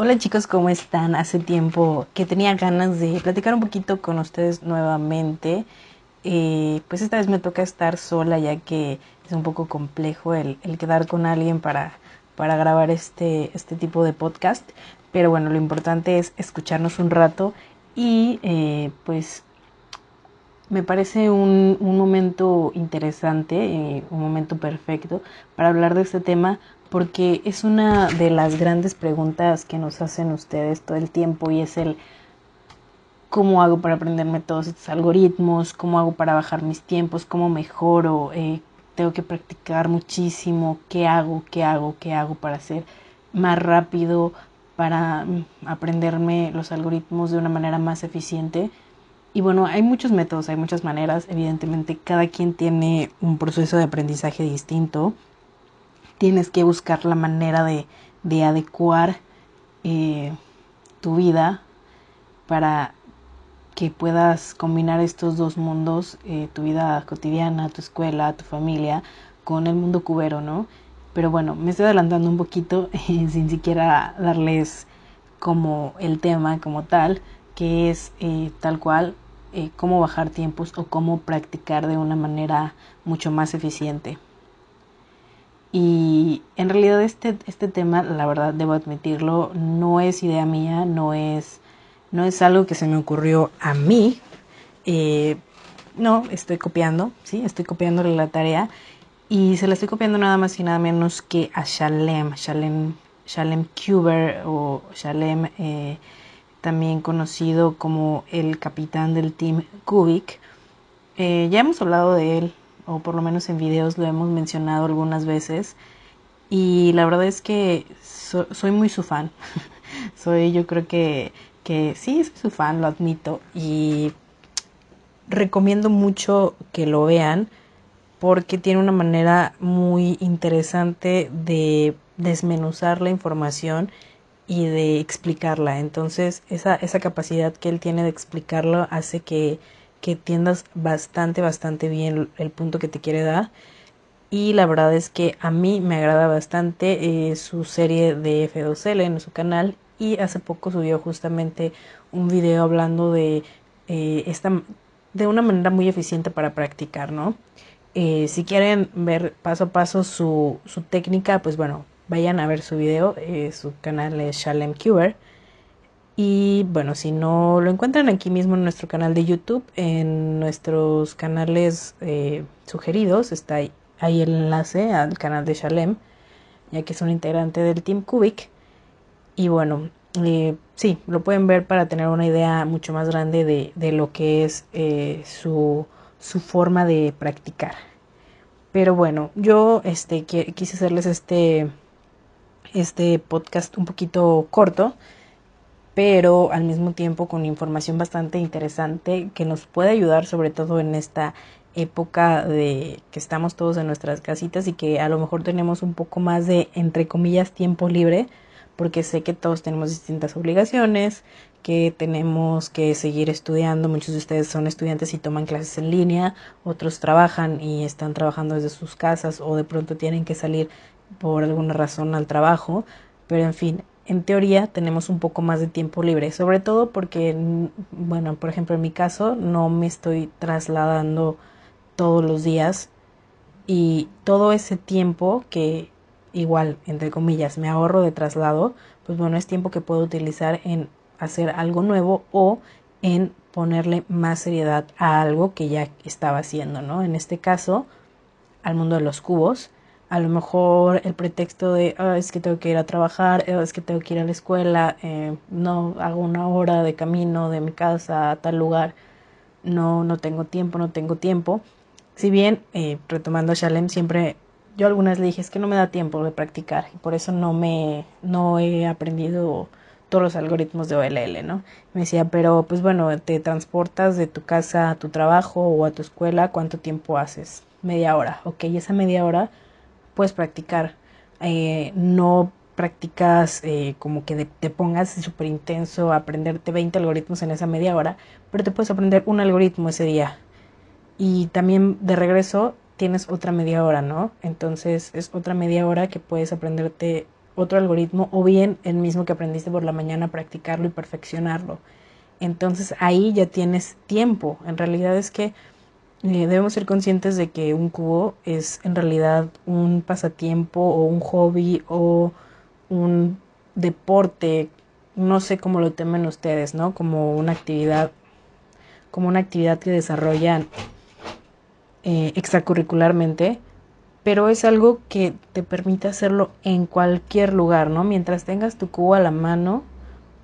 Hola chicos, ¿cómo están? Hace tiempo que tenía ganas de platicar un poquito con ustedes nuevamente. Eh, pues esta vez me toca estar sola ya que es un poco complejo el, quedar con alguien para, para grabar este, este tipo de podcast. Pero bueno, lo importante es escucharnos un rato y eh, pues me parece un, un momento interesante, eh, un momento perfecto para hablar de este tema porque es una de las grandes preguntas que nos hacen ustedes todo el tiempo y es el cómo hago para aprenderme todos estos algoritmos, cómo hago para bajar mis tiempos, cómo mejoro, eh, tengo que practicar muchísimo, qué hago, qué hago, qué hago para ser más rápido, para mm, aprenderme los algoritmos de una manera más eficiente. Y bueno, hay muchos métodos, hay muchas maneras, evidentemente cada quien tiene un proceso de aprendizaje distinto tienes que buscar la manera de, de adecuar eh, tu vida para que puedas combinar estos dos mundos, eh, tu vida cotidiana, tu escuela, tu familia, con el mundo cubero, ¿no? Pero bueno, me estoy adelantando un poquito sin siquiera darles como el tema como tal, que es eh, tal cual cómo bajar tiempos o cómo practicar de una manera mucho más eficiente. Y en realidad este, este tema, la verdad debo admitirlo, no es idea mía, no es, no es algo que se me ocurrió a mí. Eh, no, estoy copiando, sí, estoy copiándole la tarea y se la estoy copiando nada más y nada menos que a Shalem, Shalem, Shalem Kuber o Shalem, eh, también conocido como el capitán del team Kubik. Eh, ya hemos hablado de él o por lo menos en videos lo hemos mencionado algunas veces. Y la verdad es que soy muy su fan. soy, yo creo que, que sí, soy su fan, lo admito. Y recomiendo mucho que lo vean porque tiene una manera muy interesante de desmenuzar la información y de explicarla. Entonces, esa, esa capacidad que él tiene de explicarlo hace que que entiendas bastante, bastante bien el punto que te quiere dar. Y la verdad es que a mí me agrada bastante eh, su serie de F2L en su canal. Y hace poco subió justamente un video hablando de eh, esta de una manera muy eficiente para practicar, ¿no? Eh, si quieren ver paso a paso su, su técnica, pues bueno, vayan a ver su video. su canal es Shalem Cuber. Y bueno, si no lo encuentran aquí mismo en nuestro canal de YouTube, en nuestros canales eh, sugeridos, está ahí, el enlace al canal de Shalem, ya que es un integrante del Team Cubic. Y bueno, eh, sí, lo pueden ver para tener una idea mucho más grande de, de lo que es eh, su, su forma de practicar. Pero bueno, yo este, quise hacerles este, este podcast un poquito corto pero al mismo tiempo con información bastante interesante que nos puede ayudar sobre todo en esta época de que estamos todos en nuestras casitas y que a lo mejor tenemos un poco más de entre comillas tiempo libre porque sé que todos tenemos distintas obligaciones, que tenemos que seguir estudiando, muchos de ustedes son estudiantes y toman clases en línea, otros trabajan y están trabajando desde sus casas o de pronto tienen que salir por alguna razón al trabajo, pero en fin, en teoría tenemos un poco más de tiempo libre, sobre todo porque, bueno, por ejemplo, en mi caso no me estoy trasladando todos los días y todo ese tiempo que igual, entre comillas, me ahorro de traslado, pues bueno, es tiempo que puedo utilizar en hacer algo nuevo o en ponerle más seriedad a algo que ya estaba haciendo, ¿no? En este caso, al mundo de los cubos, a lo mejor el pretexto de ah, es que tengo que ir a trabajar, ah, es que tengo que ir a la escuela, eh, no hago una hora de camino de mi casa a tal lugar, no, no tengo tiempo, no tengo tiempo. Si bien, eh, retomando a Shalem, siempre yo algunas le dije es que no me da tiempo de practicar y por eso no me, no he aprendido todos los algoritmos de OLL, ¿no? Me decía, pero pues bueno, te transportas de tu casa a tu trabajo o a tu escuela, ¿cuánto tiempo haces? Media hora, ok, esa media hora puedes practicar. Eh, no practicas eh, como que te pongas súper intenso a aprenderte 20 algoritmos en esa media hora, pero te puedes aprender un algoritmo ese día. Y también de regreso tienes otra media hora, ¿no? Entonces es otra media hora que puedes aprenderte otro algoritmo o bien el mismo que aprendiste por la mañana, practicarlo y perfeccionarlo. Entonces ahí ya tienes tiempo. En realidad es que eh, debemos ser conscientes de que un cubo es en realidad un pasatiempo o un hobby o un deporte, no sé cómo lo temen ustedes, ¿no? Como una actividad, como una actividad que desarrollan eh, extracurricularmente, pero es algo que te permite hacerlo en cualquier lugar, ¿no? Mientras tengas tu cubo a la mano,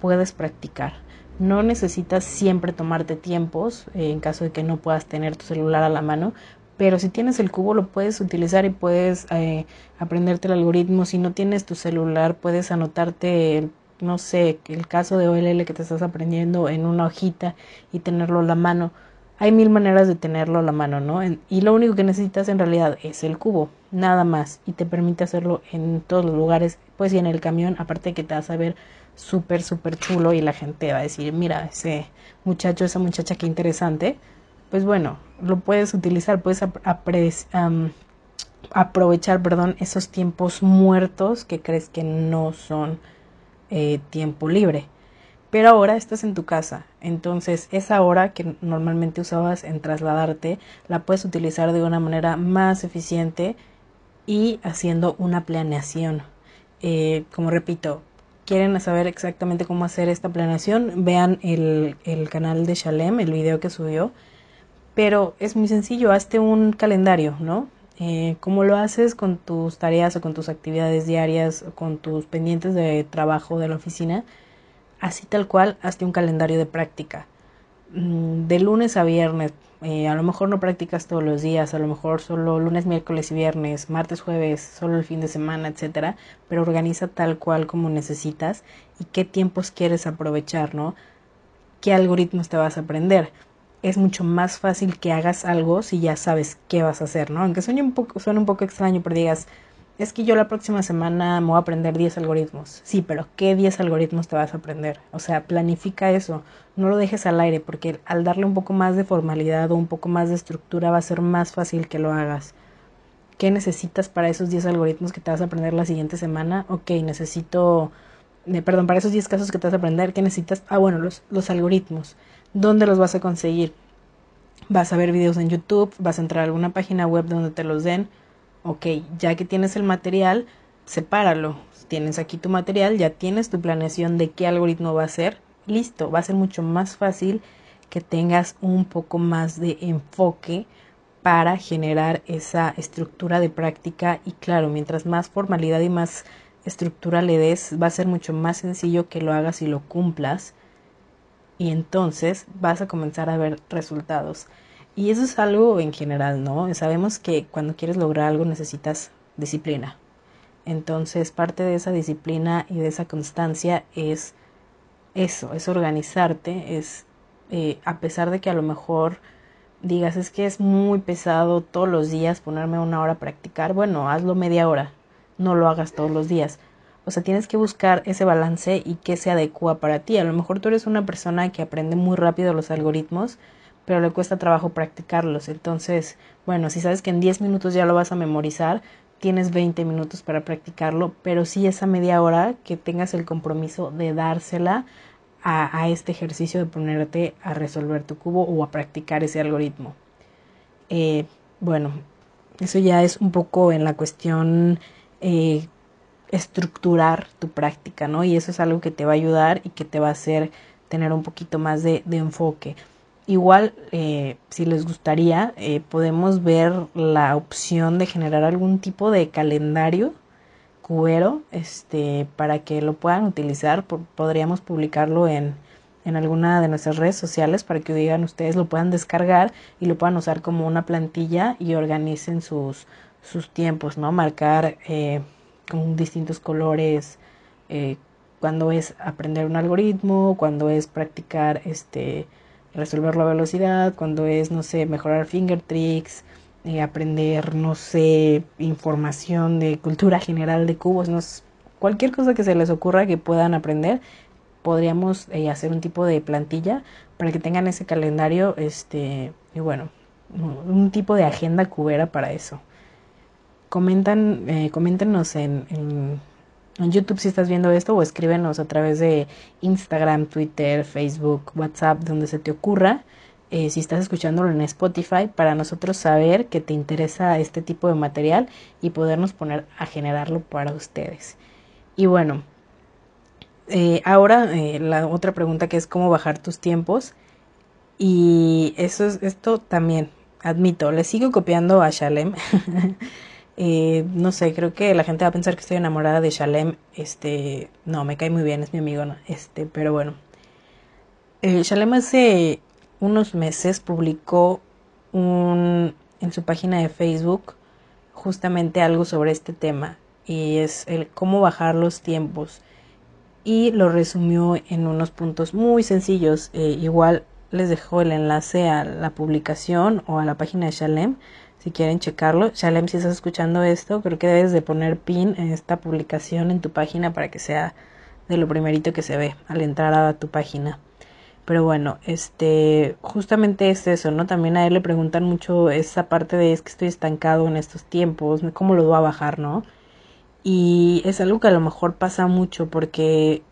puedes practicar. No necesitas siempre tomarte tiempos eh, en caso de que no puedas tener tu celular a la mano, pero si tienes el cubo lo puedes utilizar y puedes eh, aprenderte el algoritmo. Si no tienes tu celular puedes anotarte, no sé, el caso de OLL que te estás aprendiendo en una hojita y tenerlo a la mano. Hay mil maneras de tenerlo a la mano, ¿no? y lo único que necesitas en realidad es el cubo, nada más, y te permite hacerlo en todos los lugares, pues y en el camión, aparte de que te vas a ver súper, súper chulo y la gente va a decir, mira, ese muchacho, esa muchacha, qué interesante. Pues bueno, lo puedes utilizar, puedes aprovechar, perdón, esos tiempos muertos que crees que no son eh, tiempo libre. Pero ahora estás en tu casa, entonces esa hora que normalmente usabas en trasladarte la puedes utilizar de una manera más eficiente y haciendo una planeación. Eh, como repito, quieren saber exactamente cómo hacer esta planeación, vean el, el canal de Shalem, el video que subió. Pero es muy sencillo, hazte un calendario, ¿no? Eh, ¿Cómo lo haces con tus tareas o con tus actividades diarias o con tus pendientes de trabajo de la oficina? Así tal cual, hazte un calendario de práctica. Mm, de lunes a viernes, eh, a lo mejor no practicas todos los días, a lo mejor solo lunes, miércoles y viernes, martes, jueves, solo el fin de semana, etcétera, pero organiza tal cual como necesitas y qué tiempos quieres aprovechar, ¿no? ¿Qué algoritmos te vas a aprender? Es mucho más fácil que hagas algo si ya sabes qué vas a hacer, ¿no? Aunque suene un poco, suene un poco extraño, pero digas, es que yo la próxima semana me voy a aprender 10 algoritmos. Sí, pero ¿qué 10 algoritmos te vas a aprender? O sea, planifica eso, no lo dejes al aire, porque al darle un poco más de formalidad o un poco más de estructura va a ser más fácil que lo hagas. ¿Qué necesitas para esos 10 algoritmos que te vas a aprender la siguiente semana? Ok, necesito, perdón, para esos 10 casos que te vas a aprender, ¿qué necesitas? Ah, bueno, los, los algoritmos. ¿Dónde los vas a conseguir? Vas a ver videos en YouTube, vas a entrar a alguna página web donde te los den ok, ya que tienes el material, sepáralo. Tienes aquí tu material, ya tienes tu planeación de qué algoritmo va a ser. Listo, va a ser mucho más fácil que tengas un poco más de enfoque para generar esa estructura de práctica y claro, mientras más formalidad y más estructura le des, va a ser mucho más sencillo que lo hagas y lo cumplas y entonces vas a comenzar a ver resultados. Y eso es algo en general, ¿no? Sabemos que cuando quieres lograr algo necesitas disciplina. Entonces, parte de esa disciplina y de esa constancia es eso, es organizarte, es eh, a pesar de que a lo mejor digas es que es muy pesado todos los días ponerme una hora a practicar, bueno, hazlo media hora, no lo hagas todos los días. O sea, tienes que buscar ese balance y que se adecua para ti. A lo mejor tú eres una persona que aprende muy rápido los algoritmos, pero le cuesta trabajo practicarlos. Entonces, bueno, si sabes que en 10 minutos ya lo vas a memorizar, tienes 20 minutos para practicarlo, pero sí esa media hora que tengas el compromiso de dársela a, este ejercicio de ponerte a resolver tu cubo o a practicar ese algoritmo. Eh, bueno, eso ya es un poco en la cuestión eh, estructurar tu práctica, ¿no? Y eso es algo que te va a ayudar y que te va a hacer tener un poquito más de enfoque. Igual, eh, si les gustaría, eh, podemos ver la opción de generar algún tipo de calendario cubero este, para que lo puedan utilizar. podríamos publicarlo en, en alguna de nuestras redes sociales para que digan ustedes lo puedan descargar y lo puedan usar como una plantilla y organicen sus, sus tiempos, ¿no? Marcar eh, con distintos colores eh, cuando es aprender un algoritmo, cuando es practicar este resolver la velocidad, cuando es, no sé, mejorar finger tricks, eh, aprender, no sé, información de cultura general de cubos, no cualquier cosa que se les ocurra que puedan aprender, podríamos eh, hacer un tipo de plantilla para que tengan ese calendario, este, y bueno, un tipo de agenda cubera para eso. Comentan, eh, coméntenos en, en, en YouTube si estás viendo esto o escríbenos a través de Instagram, Twitter, Facebook, WhatsApp, donde se te ocurra. Eh, si estás escuchándolo en Spotify, para nosotros saber que te interesa este tipo de material y podernos poner a generarlo para ustedes. Y bueno, eh, ahora eh, la otra pregunta que es cómo bajar tus tiempos. Y eso es, esto también, admito, le sigo copiando a Shalem. Eh, no sé, creo que la gente va a pensar que estoy enamorada de Shalem. Este, no, me cae muy bien, es mi amigo. Este, pero bueno. Eh, Shalem hace unos meses publicó un, en su página de Facebook justamente algo sobre este tema y es el cómo bajar los tiempos y lo resumió en unos puntos muy sencillos. Eh, igual les dejo el enlace a la publicación o a la página de Shalem si quieren checarlo. Shalem, si estás escuchando esto, creo que debes de poner pin en esta publicación en tu página para que sea de lo primerito que se ve al entrar a tu página. Pero bueno, este, justamente es eso, ¿no? También a él le preguntan mucho esa parte de es que estoy estancado en estos tiempos, ¿cómo lo voy a bajar, no? Y es algo que a lo mejor pasa mucho porque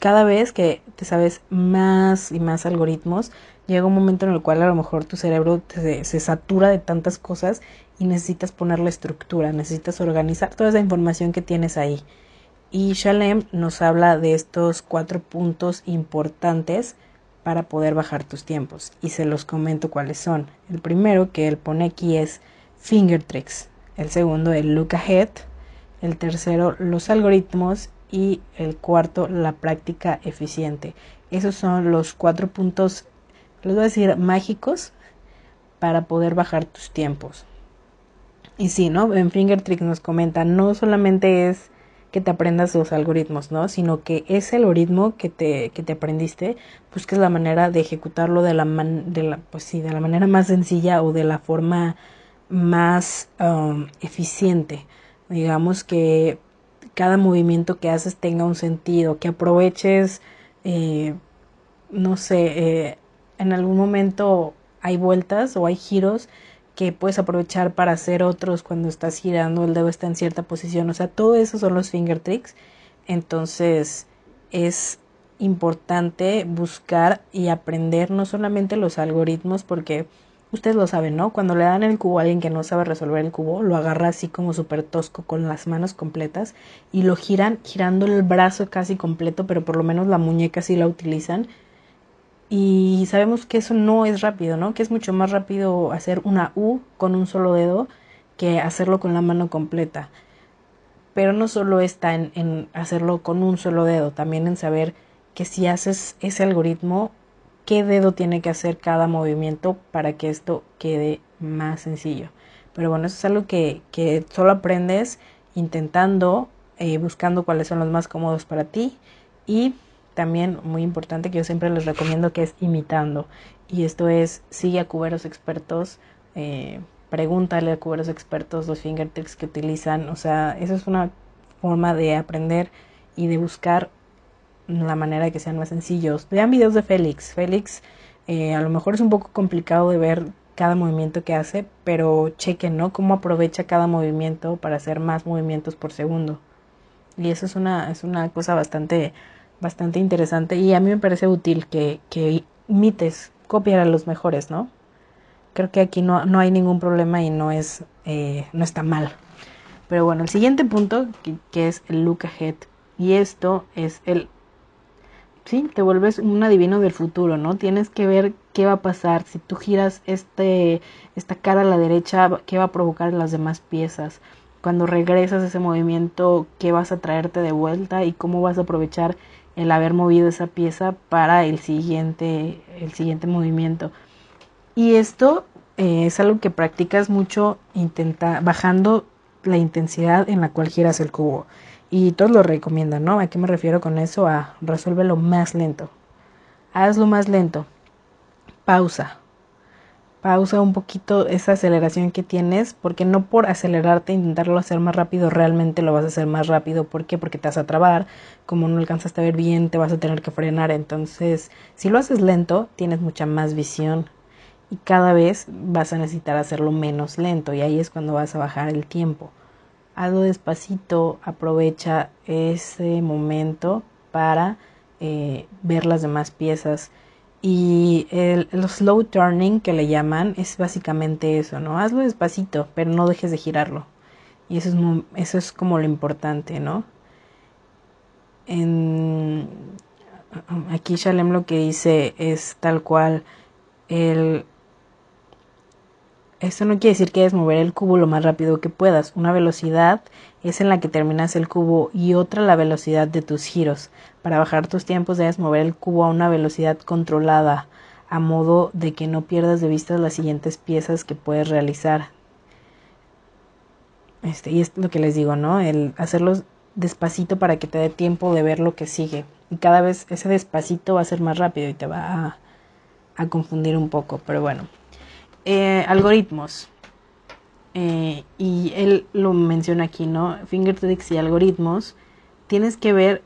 cada vez que te sabes más y más algoritmos, llega un momento en el cual a lo mejor tu cerebro se, satura de tantas cosas y necesitas ponerle estructura, necesitas organizar toda esa información que tienes ahí. Y Shalem nos habla de estos cuatro puntos importantes para poder bajar tus tiempos y se los comento cuáles son. El primero que él pone aquí es finger tricks, el segundo el look ahead, el tercero los algoritmos y el cuarto la práctica eficiente. Esos son los cuatro puntos, les voy a decir mágicos para poder bajar tus tiempos. Y sí, ¿no? En Fingertricks nos comenta, no solamente es que te aprendas los algoritmos, ¿no? Sino que ese algoritmo que te, que te aprendiste, busques la manera de ejecutarlo de la, de la, pues sí, de la manera más sencilla o de la forma más um, eficiente. Digamos que cada movimiento que haces tenga un sentido, que aproveches, eh, no sé, eh, en algún momento hay vueltas o hay giros que puedes aprovechar para hacer otros cuando estás girando, el dedo está en cierta posición, o sea, todo eso son los finger tricks. Entonces, es importante buscar y aprender no solamente los algoritmos porque Ustedes lo saben, ¿no? Cuando le dan el cubo a alguien que no sabe resolver el cubo, lo agarra así como súper tosco con las manos completas y lo giran girando el brazo casi completo, pero por lo menos la muñeca sí la utilizan. Y sabemos que eso no es rápido, ¿no? Que es mucho más rápido hacer una U con un solo dedo que hacerlo con la mano completa. Pero no solo está en, en hacerlo con un solo dedo, también en saber que si haces ese algoritmo qué dedo tiene que hacer cada movimiento para que esto quede más sencillo. Pero bueno, eso es algo que, que solo aprendes intentando, eh, buscando cuáles son los más cómodos para ti y también muy importante que yo siempre les recomiendo que es imitando. Y esto es, sigue a cuberos expertos, eh, pregúntale a cuberos expertos los fingertips que utilizan. O sea, eso es una forma de aprender y de buscar la manera de que sean más sencillos. Vean videos de Félix. Félix eh, a lo mejor es un poco complicado de ver cada movimiento que hace, pero chequen, ¿no? Cómo aprovecha cada movimiento para hacer más movimientos por segundo. Y eso es una, es una cosa bastante, bastante interesante y a mí me parece útil que, que imites, copiar a los mejores, ¿no? Creo que aquí no, no hay ningún problema y no es, eh, no está mal. Pero bueno, el siguiente punto, que, es el look ahead. Y esto es el sí, te vuelves un adivino del futuro, ¿no? Tienes que ver qué va a pasar. Si tú giras este, esta cara a la derecha, ¿qué va a provocar en las demás piezas? Cuando regresas ese movimiento, ¿qué vas a traerte de vuelta y cómo vas a aprovechar el haber movido esa pieza para el siguiente, el siguiente movimiento? Y esto eh, es algo que practicas mucho intenta, bajando la intensidad en la cual giras el cubo. Y todos lo recomiendan, ¿no? ¿A qué me refiero con eso? A resuélvelo más lento. Hazlo más lento. Pausa. Pausa un poquito esa aceleración que tienes, porque no por acelerarte, intentarlo hacer más rápido, realmente lo vas a hacer más rápido. ¿Por qué? Porque te vas a trabar. Como no alcanzas a ver bien, te vas a tener que frenar. Entonces, si lo haces lento, tienes mucha más visión. Y cada vez vas a necesitar hacerlo menos lento. Y ahí es cuando vas a bajar el tiempo. hazlo despacito, aprovecha ese momento para eh, ver las demás piezas. Y el, slow turning que le llaman es básicamente eso, ¿no? Hazlo despacito, pero no dejes de girarlo. Y eso es, eso es como lo importante, ¿no? En, aquí Shalem lo que dice es tal cual el esto no quiere decir que debes mover el cubo lo más rápido que puedas. Una velocidad es en la que terminas el cubo y otra la velocidad de tus giros. Para bajar tus tiempos debes mover el cubo a una velocidad controlada, a modo de que no pierdas de vista las siguientes piezas que puedes realizar. Este, y es lo que les digo, ¿no? El hacerlos despacito para que te dé tiempo de ver lo que sigue. Y cada vez ese despacito va a ser más rápido y te va a, a confundir un poco, pero bueno. Eh, algoritmos. Eh, y él lo menciona aquí, ¿no? Fingertricks y algoritmos. Tienes que ver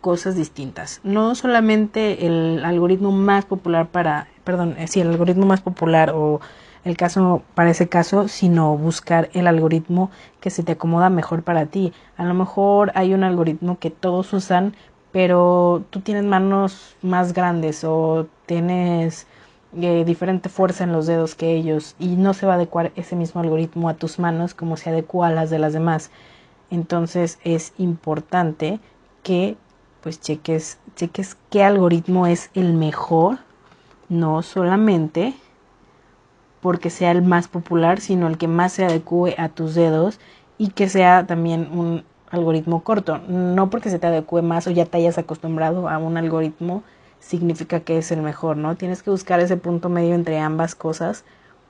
cosas distintas. No solamente el algoritmo más popular para, perdón, eh, sí, el algoritmo más popular o el caso para ese caso, sino buscar el algoritmo que se te acomoda mejor para ti. A lo mejor hay un algoritmo que todos usan, pero tú tienes manos más grandes o tienes eh, diferente fuerza en los dedos que ellos y no se va a adecuar ese mismo algoritmo a tus manos como se adecua a las de las demás. Entonces es importante que pues cheques, cheques qué algoritmo es el mejor, no solamente porque sea el más popular, sino el que más se adecue a tus dedos y que sea también un algoritmo corto. No porque se te adecue más o ya te hayas acostumbrado a un algoritmo significa que es el mejor, ¿no? Tienes que buscar ese punto medio entre ambas cosas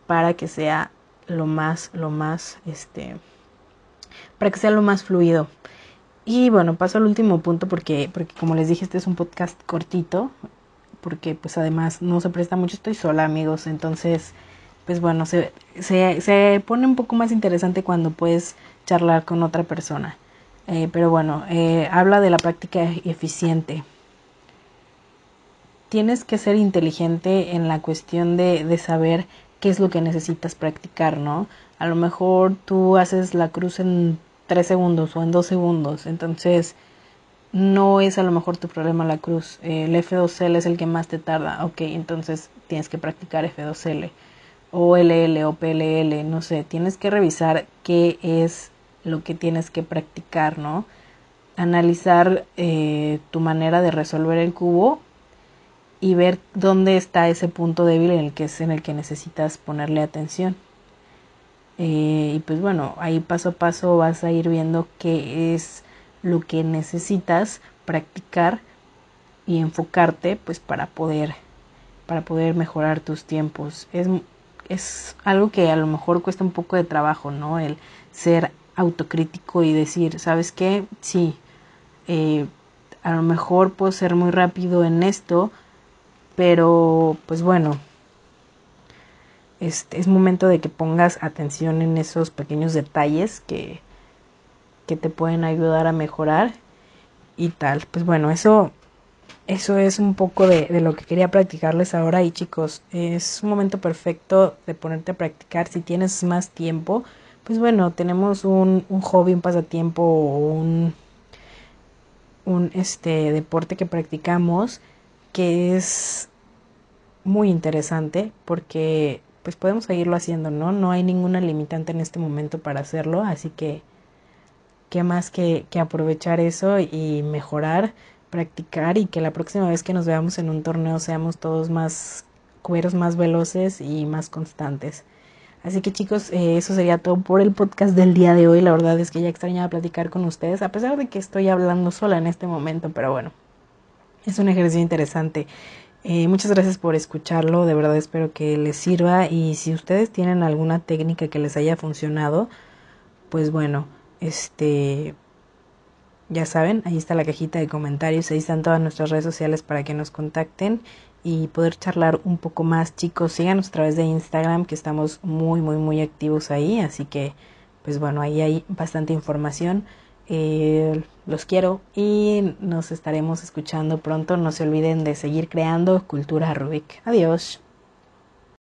para que sea lo más, lo más, este, para que sea lo más fluido. Y bueno, paso al último punto porque, porque como les dije, este es un podcast cortito, porque pues además no se presta mucho, estoy sola amigos, entonces pues bueno, se, se, se pone un poco más interesante cuando puedes charlar con otra persona. Eh, pero bueno, eh, habla de la práctica eficiente. Tienes que ser inteligente en la cuestión de, de saber qué es lo que necesitas practicar, ¿no? A lo mejor tú haces la cruz en tres segundos o en dos segundos, entonces no es a lo mejor tu problema la cruz. El F2L es el que más te tarda, ok, entonces tienes que practicar F2L o LL o PLL, no sé, tienes que revisar qué es lo que tienes que practicar, ¿no? Analizar eh, tu manera de resolver el cubo y ver dónde está ese punto débil en el que es en el que necesitas ponerle atención. Eh, y pues bueno, ahí paso a paso vas a ir viendo qué es lo que necesitas practicar y enfocarte pues para poder para poder mejorar tus tiempos. Es es algo que a lo mejor cuesta un poco de trabajo, ¿no? El ser autocrítico y decir, ¿sabes qué? Sí, eh, a lo mejor puedo ser muy rápido en esto, pero pues bueno, es, es momento de que pongas atención en esos pequeños detalles que, que te pueden ayudar a mejorar y tal. Pues bueno, eso eso es un poco de, de, lo que quería practicarles ahora y chicos, es un momento perfecto de ponerte a practicar. Si tienes más tiempo, pues bueno, tenemos un, un hobby, un pasatiempo o un, un este, deporte que practicamos que es muy interesante porque pues podemos seguirlo haciendo, ¿no? No hay ninguna limitante en este momento para hacerlo, así que qué más que, aprovechar eso y mejorar practicar y que la próxima vez que nos veamos en un torneo seamos todos más cueros, más veloces y más constantes. Así que chicos, eh, eso sería todo por el podcast del día de hoy. La verdad es que ya extrañaba platicar con ustedes, a pesar de que estoy hablando sola en este momento, pero bueno, es un ejercicio interesante. Eh, muchas gracias por escucharlo, de verdad espero que les sirva y si ustedes tienen alguna técnica que les haya funcionado, pues bueno, este ya saben, ahí está la cajita de comentarios, ahí están todas nuestras redes sociales para que nos contacten y poder charlar un poco más, chicos. Síganos a través de Instagram, que estamos muy, muy, muy activos ahí, así que, pues bueno, ahí hay bastante información. Eh, los quiero y nos estaremos escuchando pronto. No se olviden de seguir creando cultura Rubik. Adiós.